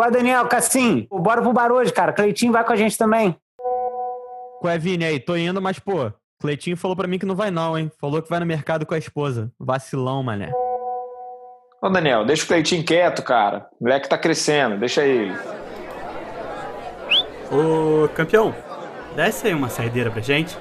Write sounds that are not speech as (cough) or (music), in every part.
Qual é, Daniel? Cassim, bora pro bar hoje, cara. Cleitinho vai com a gente também. Qual é, Vini? Aí, tô indo, mas, pô, Cleitinho falou pra mim que não vai não, hein? Falou que vai no mercado com a esposa. Vacilão, mané. Ô, Daniel, deixa o Cleitinho quieto, cara. O moleque tá crescendo, deixa ele. Ô, campeão, desce aí uma saideira pra gente.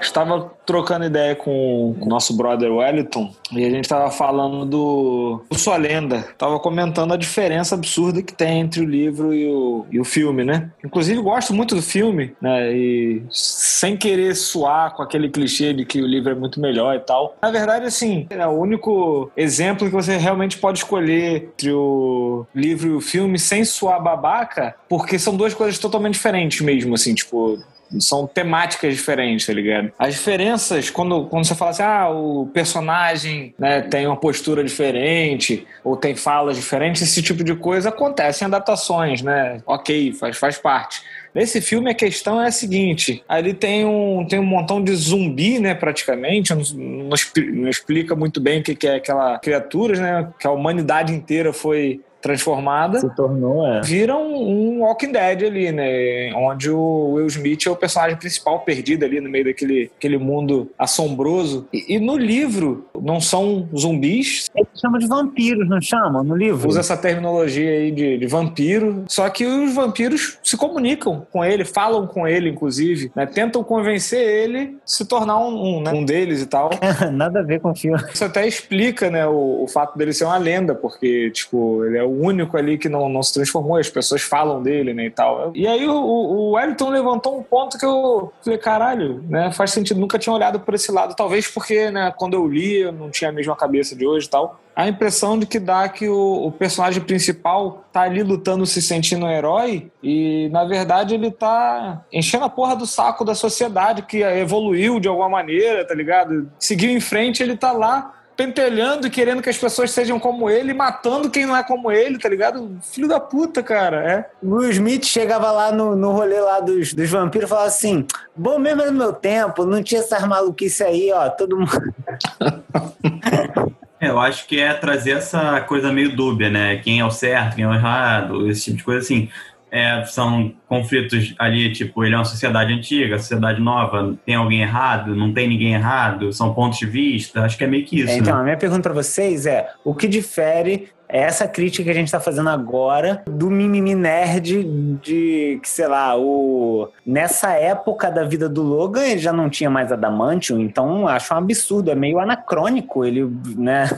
Estava trocando ideia com o nosso brother Wellington e a gente estava falando do, do Sua Lenda. Tava comentando a diferença absurda que tem entre o livro e o, e o filme, né? Inclusive, gosto muito do filme, né? E sem querer suar com aquele clichê de que o livro é muito melhor e tal. Na verdade, assim, é o único exemplo que você realmente pode escolher entre o livro e o filme sem suar babaca, porque são duas coisas totalmente diferentes mesmo, assim, tipo são temáticas diferentes, tá ligado? As diferenças, quando, quando você fala assim, ah, o personagem né, tem uma postura diferente, ou tem falas diferentes, esse tipo de coisa acontece em adaptações, né? Ok, faz, faz parte. Nesse filme a questão é a seguinte: ali tem um, tem um montão de zumbi, né, praticamente, não, não, não explica muito bem o que, que é aquela criatura, né? Que a humanidade inteira foi transformada. Se tornou, é. Vira um, Walking Dead ali, né? Onde o Will Smith é o personagem principal, perdido ali no meio daquele aquele mundo assombroso. E, e no livro, não são zumbis. Ele chama de vampiros, não chama? No livro? Usa essa terminologia aí de, de vampiro. Só que os vampiros se comunicam com ele, falam com ele, inclusive, né? Tentam convencer ele se tornar um, um, né? um deles e tal. (laughs) Nada a ver com o filme. Isso até explica, né, o, o fato dele ser uma lenda, porque, tipo, ele é o único ali que não, não se transformou, as pessoas falam dele, né, e tal. E aí o, o Wellington levantou um ponto que eu falei, caralho, né, faz sentido, nunca tinha olhado por esse lado, talvez porque, né, quando eu li, eu não tinha a mesma cabeça de hoje e tal, a impressão de que dá que o, o, personagem principal tá ali lutando, se sentindo um herói, e na verdade ele tá enchendo a porra do saco da sociedade que evoluiu de alguma maneira, tá ligado? Seguiu em frente, ele tá lá pentelhando e querendo que as pessoas sejam como ele, matando quem não é como ele, tá ligado? Filho da puta, cara, é. Will Smith chegava lá no, no rolê lá dos, dos vampiros e falava assim: bom mesmo no meu tempo, não tinha essas maluquices aí, ó, todo mundo. (laughs) É, eu acho que é trazer essa coisa meio dúbia, né? Quem é o certo, quem é o errado, esse tipo de coisa assim é, são conflitos ali, tipo, ele é uma sociedade antiga, sociedade nova, tem alguém errado, não tem ninguém errado, são pontos de vista, acho que é meio que isso. É, então, né? a minha pergunta para vocês é: o que difere essa crítica que a gente está fazendo agora do mimimi nerd de que, sei lá, o nessa época da vida do Logan ele já não tinha mais adamantium, então acho um absurdo, é meio anacrônico ele, né?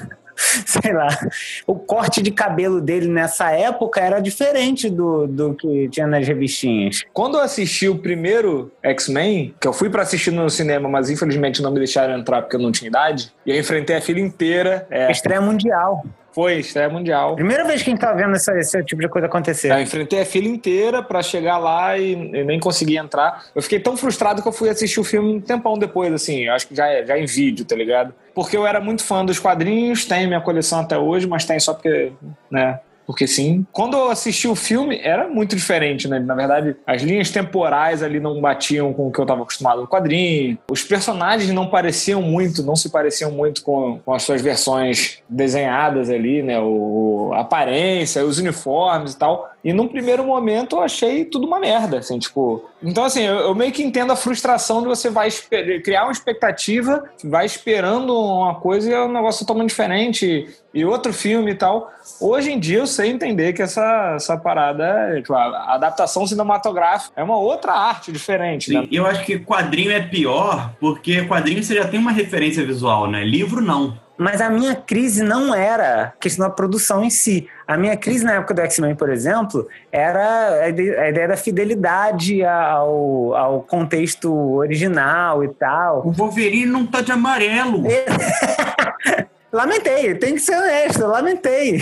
(laughs) sei lá, o corte de cabelo dele nessa época era diferente do, do que tinha nas revistinhas. Quando eu assisti o primeiro X-Men, que eu fui para assistir no cinema, mas infelizmente não me deixaram entrar porque eu não tinha idade, e eu enfrentei a fila inteira. É... Estreia mundial. Foi, estreia mundial. Primeira vez que a gente tá vendo essa, esse tipo de coisa acontecer. Eu enfrentei a fila inteira para chegar lá e, e, nem consegui entrar. Eu fiquei tão frustrado que eu fui assistir o filme um tempão depois, assim, acho que já, já em vídeo, tá ligado? Porque eu era muito fã dos quadrinhos, tem minha coleção até hoje, mas tem só porque, né, porque sim. Quando eu assisti o filme, era muito diferente, né? Na verdade, as linhas temporais ali não batiam com o que eu estava acostumado no quadrinho. Os personagens não pareciam muito, não se pareciam muito com, com as suas versões desenhadas ali, né? O, a aparência, os uniformes e tal. E num primeiro momento eu achei tudo uma merda, assim, tipo. Então, assim, eu, eu meio que entendo a frustração de você vai criar uma expectativa, vai esperando uma coisa e é um negócio totalmente diferente. E outro filme e tal. Hoje em dia eu sei entender que essa, essa parada, tipo, a adaptação cinematográfica é uma outra arte diferente. Né? Eu acho que quadrinho é pior porque quadrinho você já tem uma referência visual, né? Livro não. Mas a minha crise não era questão da produção em si. A minha crise na época do X-Men, por exemplo, era a ideia da fidelidade ao, ao contexto original e tal. O Wolverine não tá de amarelo. (laughs) lamentei, tem que ser honesto, lamentei.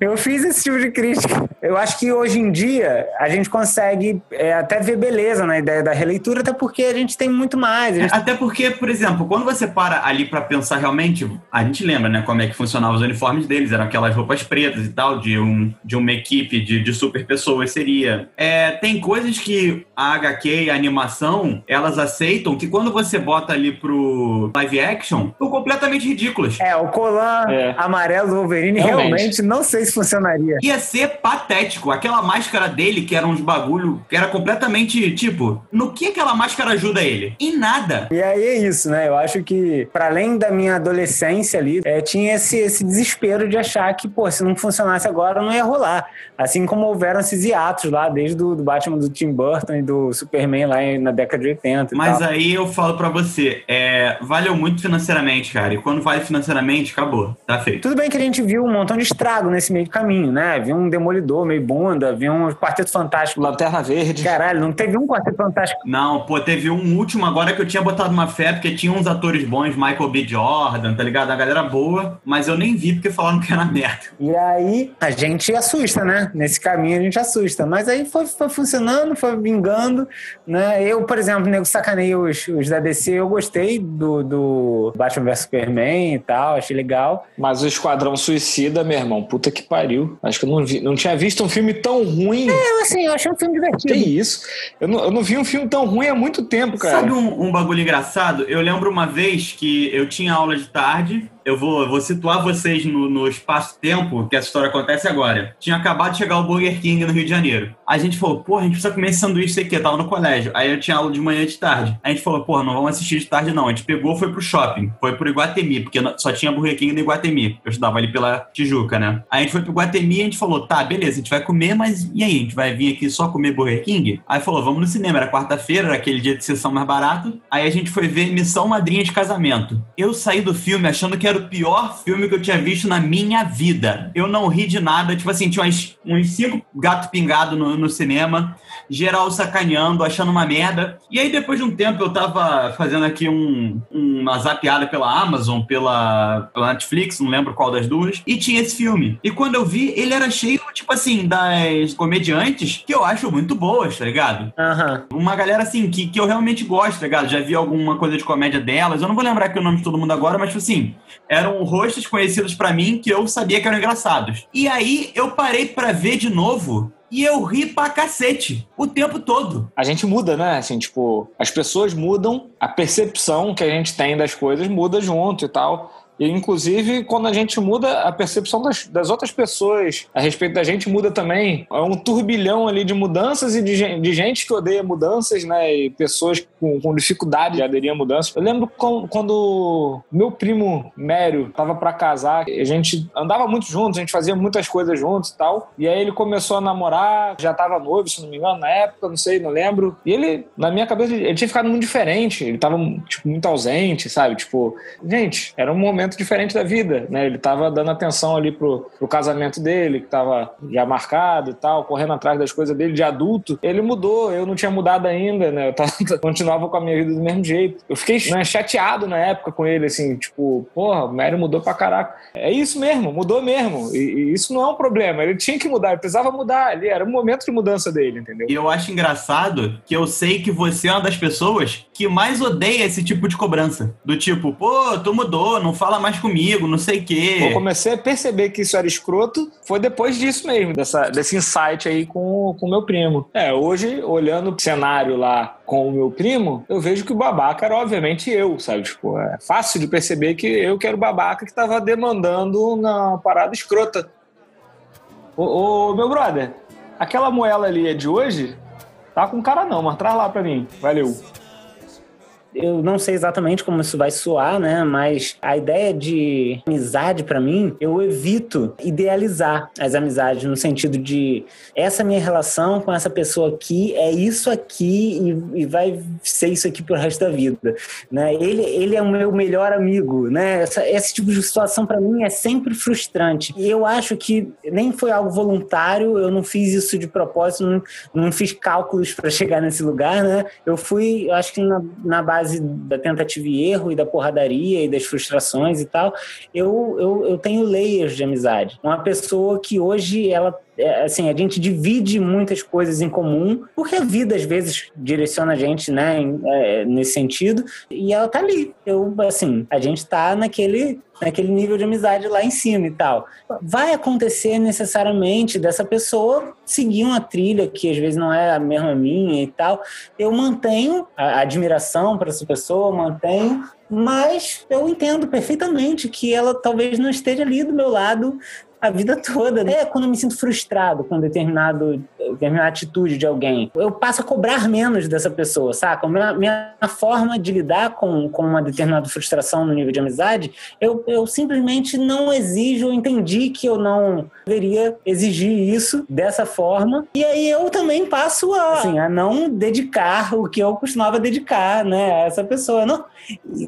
Eu fiz esse tipo de crítica. Eu acho que hoje em dia a gente consegue é, até ver beleza na ideia da releitura, até porque a gente tem muito mais. Gente... Até porque, por exemplo, quando você para ali para pensar realmente, a gente lembra, né, como é que funcionavam os uniformes deles, eram aquelas roupas pretas e tal, de, um, de uma equipe de, de super pessoas seria. É, tem coisas que a HQ e a animação, elas aceitam que quando você bota ali pro live action, são completamente ridículas. É, o colar é. amarelo do Wolverine realmente, realmente não sei se funcionaria. Ia ser patético. Aquela máscara dele, que era uns bagulho, que era completamente, tipo, no que aquela máscara ajuda ele? Em nada. E aí é isso, né? Eu acho que, para além da minha adolescência ali, é, tinha esse, esse desespero de achar que, pô, se não funcionasse agora, não ia rolar. Assim como houveram esses hiatos lá, desde o do Batman do Tim Burton e do Superman lá na década de 80. Mas tal. aí eu falo pra você, é, valeu muito financeiramente, cara. E quando vale financeiramente, acabou. Tá feito. Tudo bem que a gente viu um montão de nesse meio de caminho, né? Viu um Demolidor meio bunda, viu um Quarteto Fantástico. Lanterna Verde. Caralho, não teve um Quarteto Fantástico. Não, pô, teve um último agora que eu tinha botado uma fé, porque tinha uns atores bons, Michael B. Jordan, tá ligado? A galera boa, mas eu nem vi porque falaram que era merda. E aí a gente assusta, né? Nesse caminho a gente assusta. Mas aí foi, foi funcionando, foi vingando, né? Eu, por exemplo, nego sacanei os, os da DC, eu gostei do, do Batman vs Superman e tal, achei legal. Mas o Esquadrão Suicida, meu irmão, puta que pariu. Acho que eu não, vi, não tinha visto um filme tão ruim. É, assim, eu achei um filme divertido. Que isso? Eu não, eu não vi um filme tão ruim há muito tempo, cara. Sabe um, um bagulho engraçado? Eu lembro uma vez que eu tinha aula de tarde eu vou, vou situar vocês no, no espaço-tempo que essa história acontece agora. Tinha acabado de chegar o Burger King no Rio de Janeiro. A gente falou, porra, a gente precisa comer esse sanduíche aqui. Eu tava no colégio. Aí eu tinha aula de manhã e de tarde. A gente falou, porra, não vamos assistir de tarde não. A gente pegou, foi pro shopping. Foi pro Iguatemi, porque só tinha Burger King no Iguatemi. Eu estudava ali pela Tijuca, né? Aí a gente foi pro Iguatemi e a gente falou, tá, beleza, a gente vai comer, mas e aí? A gente vai vir aqui só comer Burger King? Aí falou, vamos no cinema. Era quarta-feira, era aquele dia de sessão mais barato. Aí a gente foi ver Missão Madrinha de Casamento. Eu saí do filme achando que era o pior filme que eu tinha visto na minha vida. Eu não ri de nada. Tipo assim, tinha uns, uns cinco gato pingado no, no cinema, geral sacaneando, achando uma merda. E aí, depois de um tempo, eu tava fazendo aqui um, uma zapeada pela Amazon, pela, pela Netflix, não lembro qual das duas, e tinha esse filme. E quando eu vi, ele era cheio, tipo assim, das comediantes que eu acho muito boas, tá ligado? Aham. Uma galera, assim, que, que eu realmente gosto, tá ligado? Já vi alguma coisa de comédia delas. Eu não vou lembrar aqui o nome de todo mundo agora, mas, tipo assim, eram rostos conhecidos pra mim que eu sabia que eram engraçados. E aí, eu parei pra ver de novo e eu ri pra cacete o tempo todo. A gente muda, né? Assim, tipo, as pessoas mudam, a percepção que a gente tem das coisas muda junto e tal. E, inclusive, quando a gente muda, a percepção das, das outras pessoas a respeito da gente muda também. É um turbilhão ali de mudanças e de, de gente que odeia mudanças, né? E pessoas com, com dificuldade de aderir a mudanças. Eu lembro com- quando meu primo Mério tava para casar, a gente andava muito juntos, a gente fazia muitas coisas juntos e tal. E aí ele começou a namorar, já tava noivo, se não me engano, na época, não sei, não lembro. E ele, na minha cabeça, ele tinha ficado muito diferente. Ele tava, tipo, muito ausente, sabe? Tipo, gente, era um momento diferente da vida, né? Ele tava dando atenção ali pro, pro casamento dele, que tava já marcado e tal, correndo atrás das coisas dele de adulto. Ele mudou, eu não tinha mudado ainda, né? Eu tava, (laughs) continuava com a minha vida do mesmo jeito. Eu fiquei né, chateado na época com ele, assim, tipo, porra, o Mário mudou pra caraca. É isso mesmo, mudou mesmo. E, e isso não é um problema. Ele tinha que mudar, ele precisava mudar ali, era um momento de mudança dele, entendeu? E eu acho engraçado que eu sei que você é uma das pessoas que mais odeia esse tipo de cobrança. Do tipo, pô, tu mudou, não fala mais comigo, não sei o Eu quê. comecei a perceber que isso era escroto, foi depois disso mesmo, dessa, desse insight aí com o meu primo. É, hoje, olhando o cenário lá com o meu primo, eu vejo que o babaca era obviamente eu, sabe? Tipo, é fácil de perceber que eu que era o babaca que tava demandando na parada escrota. Ô, ô, meu brother, aquela moela ali é de hoje? Tá com cara não, mas traz lá pra mim. Valeu. Eu não sei exatamente como isso vai soar, né? Mas a ideia de amizade para mim, eu evito idealizar as amizades no sentido de essa minha relação com essa pessoa aqui é isso aqui e, e vai ser isso aqui pro resto da vida, né? Ele, ele é o meu melhor amigo, né? Essa, esse tipo de situação para mim é sempre frustrante. E eu acho que nem foi algo voluntário, eu não fiz isso de propósito, não, não fiz cálculos para chegar nesse lugar, né? Eu fui, eu acho que na, na base da tentativa e erro e da porradaria e das frustrações e tal, eu, eu, eu tenho layers de amizade. Uma pessoa que hoje ela assim, a gente divide muitas coisas em comum, porque a vida às vezes direciona a gente, né, é, nesse sentido, e ela tá ali. Eu, assim, a gente tá naquele, naquele nível de amizade lá em cima e tal. Vai acontecer necessariamente dessa pessoa seguir uma trilha que às vezes não é a mesma minha e tal. Eu mantenho a admiração para essa pessoa, mantenho, mas eu entendo perfeitamente que ela talvez não esteja ali do meu lado a vida toda. É quando eu me sinto frustrado com determinado, determinada atitude de alguém. Eu passo a cobrar menos dessa pessoa, saca? Minha, minha forma de lidar com, com uma determinada frustração no nível de amizade, eu, eu simplesmente não exijo, eu entendi que eu não deveria exigir isso dessa forma. E aí eu também passo a, assim, a não dedicar o que eu costumava dedicar, né, a essa pessoa. Não,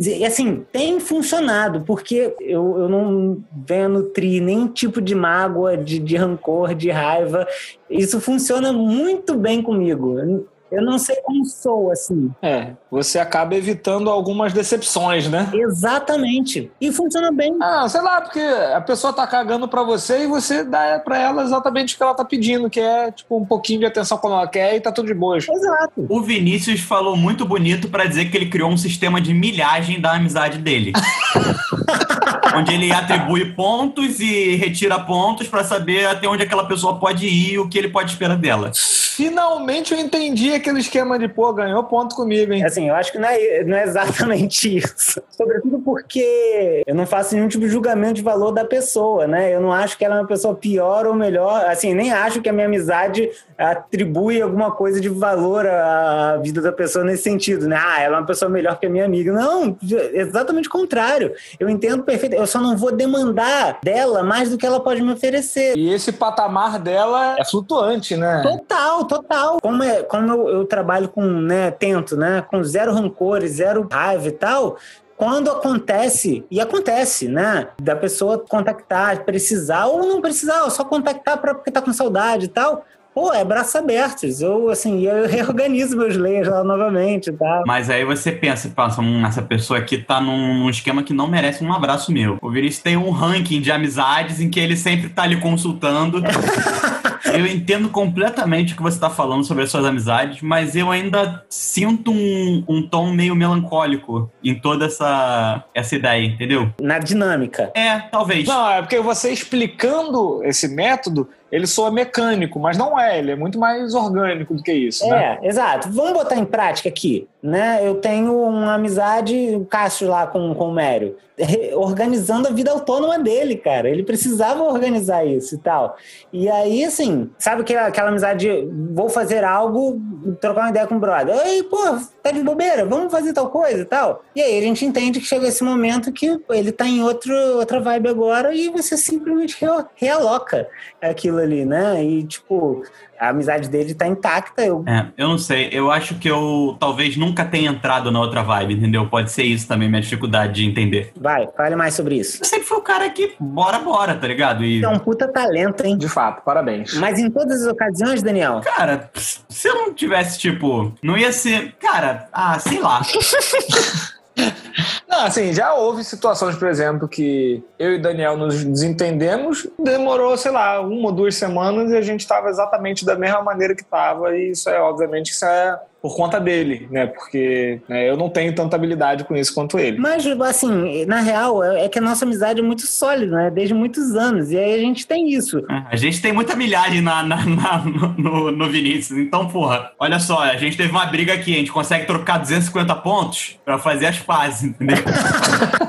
e assim, tem funcionado, porque eu, eu não venho nutrir nenhum tipo de mágoa, de, de rancor, de raiva. Isso funciona muito bem comigo. Eu não sei como sou, assim. É, você acaba evitando algumas decepções, né? Exatamente. E funciona bem. Ah, sei lá, porque a pessoa tá cagando pra você e você dá pra ela exatamente o que ela tá pedindo, que é, tipo, um pouquinho de atenção quando ela quer e tá tudo de boa. Exato. O Vinícius falou muito bonito pra dizer que ele criou um sistema de milhagem da amizade dele. (laughs) onde ele atribui pontos e retira pontos pra saber até onde aquela pessoa pode ir e o que ele pode esperar dela. Finalmente eu entendi aquele esquema de, pô, ganhou ponto comigo, hein? Assim, eu acho que não é, não é exatamente (laughs) isso. Sobretudo porque eu não faço nenhum tipo de julgamento de valor da pessoa, né? Eu não acho que ela é uma pessoa pior ou melhor. Assim, nem acho que a minha amizade atribui alguma coisa de valor à vida da pessoa nesse sentido, né? Ah, ela é uma pessoa melhor que a minha amiga. Não, exatamente o contrário. Eu entendo perfeito. Eu só não vou demandar dela mais do que ela pode me oferecer. E esse patamar dela é flutuante, né? Total, total. Como, é, como eu, eu trabalho com, né, tento, né, com zero rancor, zero raiva e tal, quando acontece, e acontece, né? Da pessoa contactar, precisar, ou não precisar, só contactar pra, porque tá com saudade e tal. Pô, é braços abertos. Eu, assim, eu (laughs) reorganizo meus layers lá novamente, tá? Mas aí você pensa, passa, hum, essa pessoa aqui tá num, num, esquema que não merece um abraço meu. O Vinícius tem um ranking de amizades em que ele sempre tá ali consultando. (laughs) eu entendo completamente o que você está falando sobre as suas amizades, mas eu ainda sinto um, um tom meio melancólico em toda essa, essa ideia, entendeu? Na dinâmica. É, talvez. Não, é porque você explicando esse método, ele soa mecânico, mas não é, ele é muito mais orgânico do que isso. É, né? exato. Vamos botar em prática aqui, né? Eu tenho uma amizade, o Cássio lá com, com o Mério, (laughs) organizando a vida autônoma dele, cara. Ele precisava organizar isso e tal. E aí, assim, sabe aquela, aquela amizade de vou fazer algo, trocar uma ideia com o brother. Ei, pô, tá de bobeira, vamos fazer tal coisa e tal. E aí a gente entende que chega esse momento que ele tá em outro, outra vibe agora e você simplesmente realoca aquilo ali, né? E, tipo, a amizade dele tá intacta. Eu... É, eu não sei. Eu acho que eu talvez nunca tenha entrado na outra vibe, entendeu? Pode ser isso também, minha dificuldade de entender. Vai, fale mais sobre isso. Eu sempre fui o cara que bora, bora, tá ligado? E... É um puta talento, hein? De fato, parabéns. Mas em todas as ocasiões, Daniel? Cara, se eu não tivesse, tipo, não ia ser. Cara, ah, sei lá. (laughs) Não, assim, já houve situações, por exemplo, que eu e Daniel nos desentendemos, demorou, sei lá, uma ou duas semanas e a gente estava exatamente da mesma maneira que estava, e isso é, obviamente, isso é por conta dele, né? Porque né, eu não tenho tanta habilidade com isso quanto ele. Mas, assim, na real, é, é que a nossa amizade é muito sólida, né? Desde muitos anos. E aí a gente tem isso. É, a gente tem muita milhagem na, na, na no, no, Vinícius. Então, porra, olha só, a gente teve uma briga aqui, a gente consegue trocar 250 pontos para fazer as pazes, entendeu? (laughs)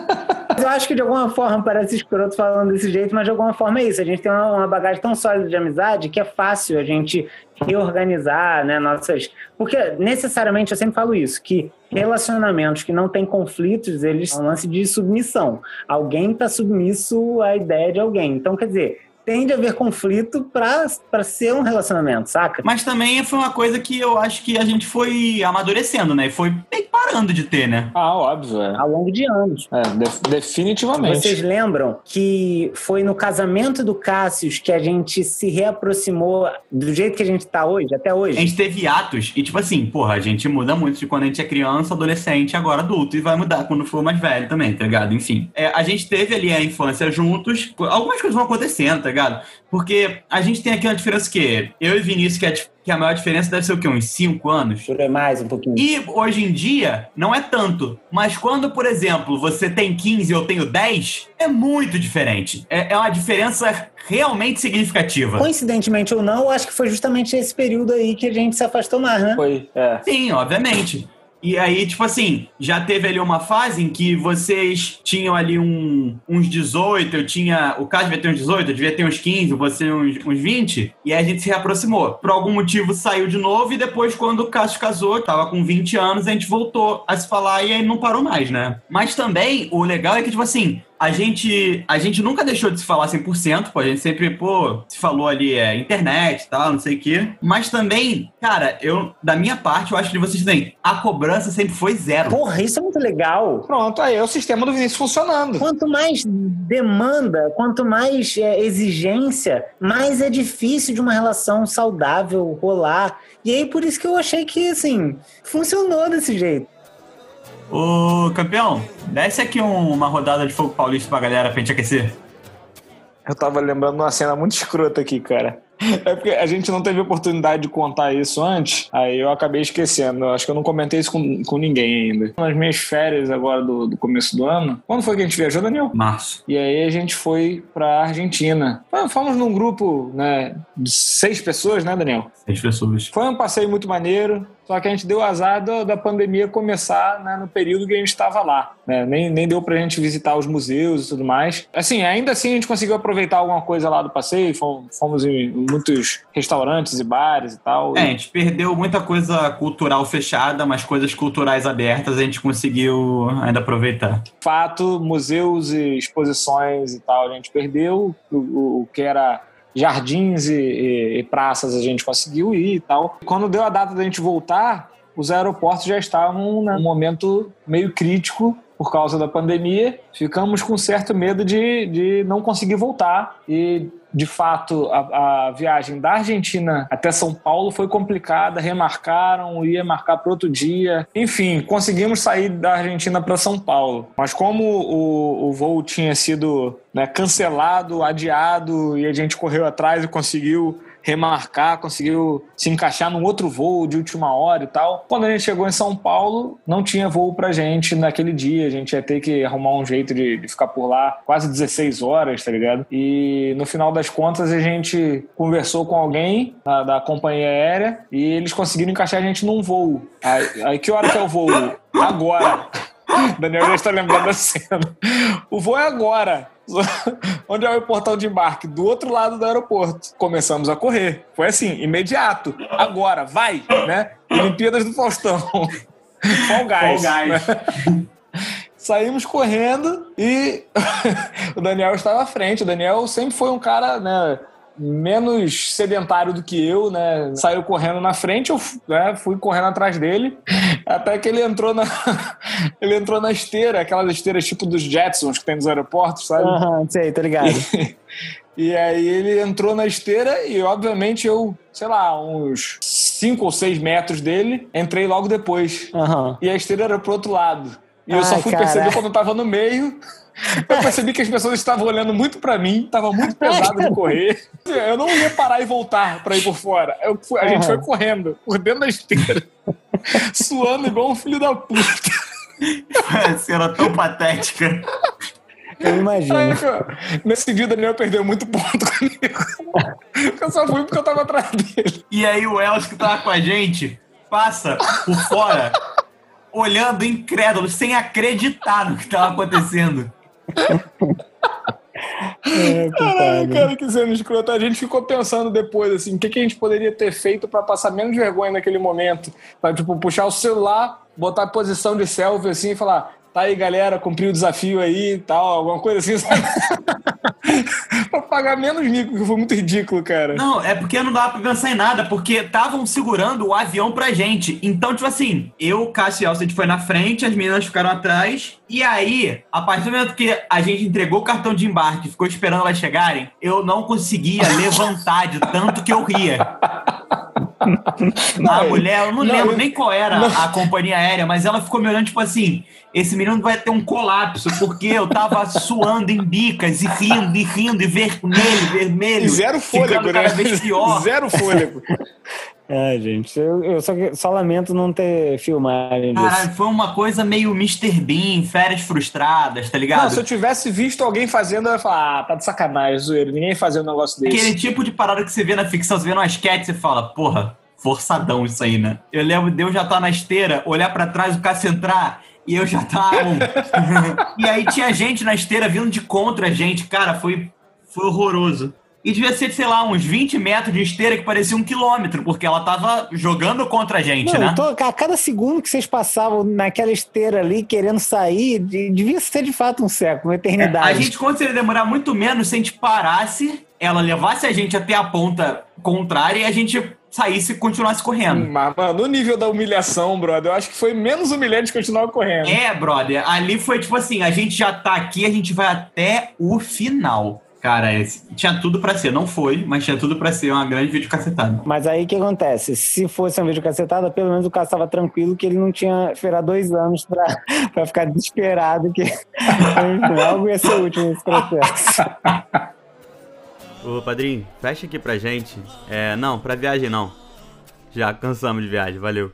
eu acho que de alguma forma parece escroto falando desse jeito, mas de alguma forma é isso. A gente tem uma bagagem tão sólida de amizade que é fácil a gente reorganizar, né, nossas... Porque necessariamente, eu sempre falo isso, que relacionamentos que não têm conflitos, eles são um lance de submissão. Alguém está submisso à ideia de alguém. Então, quer dizer, tende a haver conflito para ser um relacionamento, saca? Mas também foi uma coisa que eu acho que a gente foi amadurecendo, né? E foi parando de ter, né? Ah, óbvio. É. Ao longo de anos. É, de definitivamente. Vocês lembram que foi no casamento do Cássius que a gente se reaproximou do jeito que a gente tá hoje, até hoje? A gente teve atos e, tipo assim, porra, a gente muda muito de quando a gente é criança, adolescente, agora adulto, e vai mudar quando for mais velho também, tá ligado? Enfim. É, a gente teve ali a infância juntos, algumas coisas vão acontecendo, tá ligado? Porque a gente tem aqui uma diferença que eu e Vinícius, que, é, que a maior diferença deve ser o quê? Uns 5 anos? É mais, um pouquinho. E hoje em dia, não é tanto. Mas quando, por exemplo, você tem 15 e eu tenho 10, é muito diferente. É, é uma diferença realmente significativa. Coincidentemente ou não, eu acho que foi justamente esse período aí que a gente se afastou mais, né? Foi, é. Sim, obviamente. E aí, tipo assim, já teve ali uma fase em que vocês tinham ali um, uns 18, eu tinha. O Cássio devia ter uns 18, eu devia ter uns 15, você uns, uns 20, e aí a gente se reaproximou. Por algum motivo saiu de novo, e depois, quando o Cássio casou, tava com 20 anos, a gente voltou a se falar e aí não parou mais, né? Mas também, o legal é que, tipo assim, a gente, a gente nunca deixou de se falar 100%, pô, a gente sempre, pô, se falou ali, é, internet e tal, não sei o quê. Mas também, cara, eu, da minha parte, eu acho que vocês também, a cobrança sempre foi zero. Porra, isso é muito legal. Pronto, aí é o sistema do Vinícius funcionando. Quanto mais demanda, quanto mais é, exigência, mais é difícil de uma relação saudável rolar. E aí, por isso que eu achei que, assim, funcionou desse jeito. Ô, campeão, desce aqui um- uma rodada de fogo paulista pra galera pra gente aquecer. Eu tava lembrando uma cena muito escrota aqui, cara. É porque a gente não teve oportunidade de contar isso antes, aí eu acabei esquecendo. Acho que eu não comentei isso com, com ninguém ainda. Nas minhas férias agora do, do começo do ano, quando foi que a gente viajou, Daniel? Março. E aí a gente foi pra Argentina. Fomos num grupo, né, de seis pessoas, né, Daniel? Seis pessoas. Foi um passeio muito maneiro, só que a gente deu azar da, da pandemia começar né, no período que a gente estava lá. né? Nem, nem deu pra gente visitar os museus e tudo mais. Assim, ainda assim a gente conseguiu aproveitar alguma coisa lá do passeio, fomos, fomos em muitos restaurantes e bares e tal. É, a gente perdeu muita coisa cultural fechada, mas coisas culturais abertas a gente conseguiu ainda aproveitar. fato, museus e exposições e tal, a gente perdeu. O, o- que era jardins e, e- e praças a gente conseguiu ir e tal. Quando deu a data da gente voltar, os aeroportos já estavam num momento meio crítico por causa da pandemia. Ficamos com certo medo de, de não conseguir voltar e de fato, a, a viagem da Argentina até São Paulo foi complicada, remarcaram, ia marcar para outro dia. Enfim, conseguimos sair da Argentina para São Paulo. Mas como o, o voo tinha sido né, cancelado, adiado, e a gente correu atrás e conseguiu remarcar, conseguiu se encaixar num outro voo de última hora e tal. Quando a gente chegou em São Paulo, não tinha voo pra gente naquele dia. A gente ia ter que arrumar um jeito de, de ficar por lá quase 16 horas, tá ligado? E no final das contas a gente conversou com alguém da, companhia aérea e eles conseguiram encaixar a gente num voo. Aí, aí que hora que é o voo? Agora. (laughs) Daniel já está lembrando da cena. O voo é agora. (laughs) Onde é o portão de embarque? Do outro lado do aeroporto. Começamos a correr. Foi assim, imediato. Agora, vai, né? Olimpíadas do Faustão. (laughs) Fall Guys. Fall Guys. né? Saímos correndo e (laughs) o Daniel estava à frente. O Daniel sempre foi um cara, né? Menos sedentário do que eu, né? Saiu correndo na frente, eu né, fui correndo atrás dele, até que ele entrou na (laughs) ele entrou na esteira, aquelas esteiras tipo dos Jetsons que tem nos aeroportos, sabe? Aham, sei, tô ligado. E (laughs) aí ele entrou na esteira e, obviamente, eu, sei lá, uns 5 ou 6 metros dele, entrei logo depois. Aham. E a esteira era pro outro lado. E eu Ai, só fui cara. perceber quando eu tava no meio. (laughs) Eu percebi que as pessoas estavam olhando muito pra mim, tava muito pesado de correr. Eu não ia parar e voltar pra ir por fora. Eu fui- a gente foi correndo por dentro da esteira, (laughs) suando igual um filho da puta. Foi cena tão patética. Eu imagino. Aí, nesse dia o Daniel perdeu muito ponto comigo. Eu só fui porque eu tava atrás dele. E aí o Elcio que tava com a gente passa por fora, olhando incrédulo, sem acreditar no que tava acontecendo. É, Caralho, cara, que cena escrota. A gente ficou pensando depois, assim, o que, que a gente poderia ter feito pra passar menos vergonha naquele momento. Pra, tipo, puxar o celular, botar a posição de selfie, assim, e falar, tá aí, galera, cumpri o desafio aí e tal, alguma coisa assim, sabe? Pagar menos mico, que foi muito ridículo, cara. Não, é porque não dava pra pensar em nada, porque estavam segurando o avião pra gente. Então, tipo assim, eu, Cássio e Elcio, a gente foi na frente, as meninas ficaram atrás. E aí, a partir do momento que a gente entregou o cartão de embarque ficou esperando elas chegarem, eu não conseguia levantar de tanto que eu ria. (laughs) A mulher, eu não, não, lembro eu- nem qual era a companhia aérea, mas ela ficou me olhando, tipo assim, esse menino vai ter um colapso, porque eu tava (laughs) suando em bicas e rindo, e rindo, e vermelho, vermelho. E zero fôlego, né? Zero fôlego. (laughs) É, gente, eu, eu só, só lamento não ter filmagem disso. Caralho, foi uma coisa meio Mr. Bean, férias frustradas, tá ligado? Não, se eu tivesse visto alguém fazendo, eu ia falar, ah, tá de sacanagem, zoeiro. Ninguém fazia um negócio desse. Aquele tipo de parada que você vê na ficção, você vê no sketch, você fala, porra, forçadão isso aí, né? Eu lembro de eu já estar tá na esteira, olhar para trás, o Cássio entrar e eu já tava. (laughs) e aí tinha gente na esteira vindo de contra a gente. Cara, foi, foi horroroso. E devia ser, sei lá, uns 20 metros de esteira que parecia um quilômetro, porque ela tava jogando contra a gente, Não, né? Tô, a cada segundo que vocês passavam naquela esteira ali, querendo sair, devia ser de fato um século, uma eternidade. É, a gente conseguiria demorar muito menos se a gente parasse, ela levasse a gente até a ponta contrária e a gente saísse e continuasse correndo. Mas, mano, no nível da humilhação, brother, eu acho que foi menos humilhante continuar correndo. É, brother, ali foi tipo assim, a gente já tá aqui, a gente vai até o final. Cara, esse, tinha tudo para ser, não foi, mas tinha tudo para ser uma grande vídeo cacetada. Mas aí o que acontece? Se fosse um vídeo cacetada, pelo menos o cara estava tranquilo que ele não tinha esperado dois anos pra, (laughs) pra ficar desesperado que (laughs) algo ia ser útil nesse processo. (laughs) Ô, padrinho, fecha aqui pra gente. É, não, pra viagem não. Já cansamos de viagem, valeu.